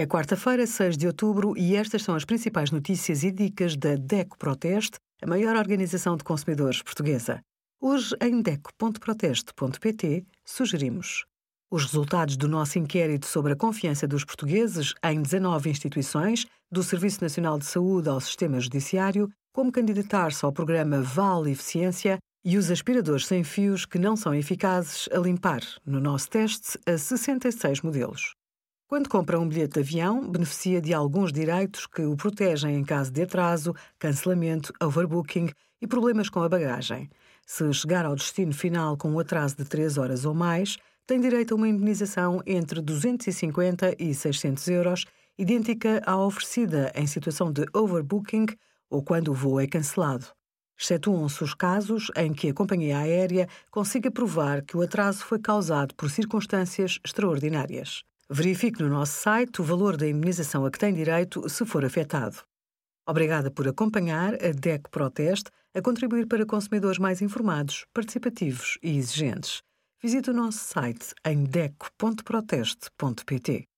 É quarta-feira, 6 de outubro, e estas são as principais notícias e dicas da DECO Proteste, a maior organização de consumidores portuguesa. Hoje, em DECO.proteste.pt, sugerimos os resultados do nosso inquérito sobre a confiança dos portugueses em 19 instituições, do Serviço Nacional de Saúde ao Sistema Judiciário, como candidatar-se ao programa Vale Eficiência e os aspiradores sem fios que não são eficazes a limpar, no nosso teste, a 66 modelos. Quando compra um bilhete de avião, beneficia de alguns direitos que o protegem em caso de atraso, cancelamento, overbooking e problemas com a bagagem. Se chegar ao destino final com um atraso de 3 horas ou mais, tem direito a uma indenização entre 250 e 600 euros, idêntica à oferecida em situação de overbooking ou quando o voo é cancelado. Excetuam-se os casos em que a companhia aérea consiga provar que o atraso foi causado por circunstâncias extraordinárias. Verifique no nosso site o valor da indemnização a que tem direito se for afetado. Obrigada por acompanhar a DEC Proteste a contribuir para consumidores mais informados, participativos e exigentes. Visite o nosso site em deco.proteste.pt.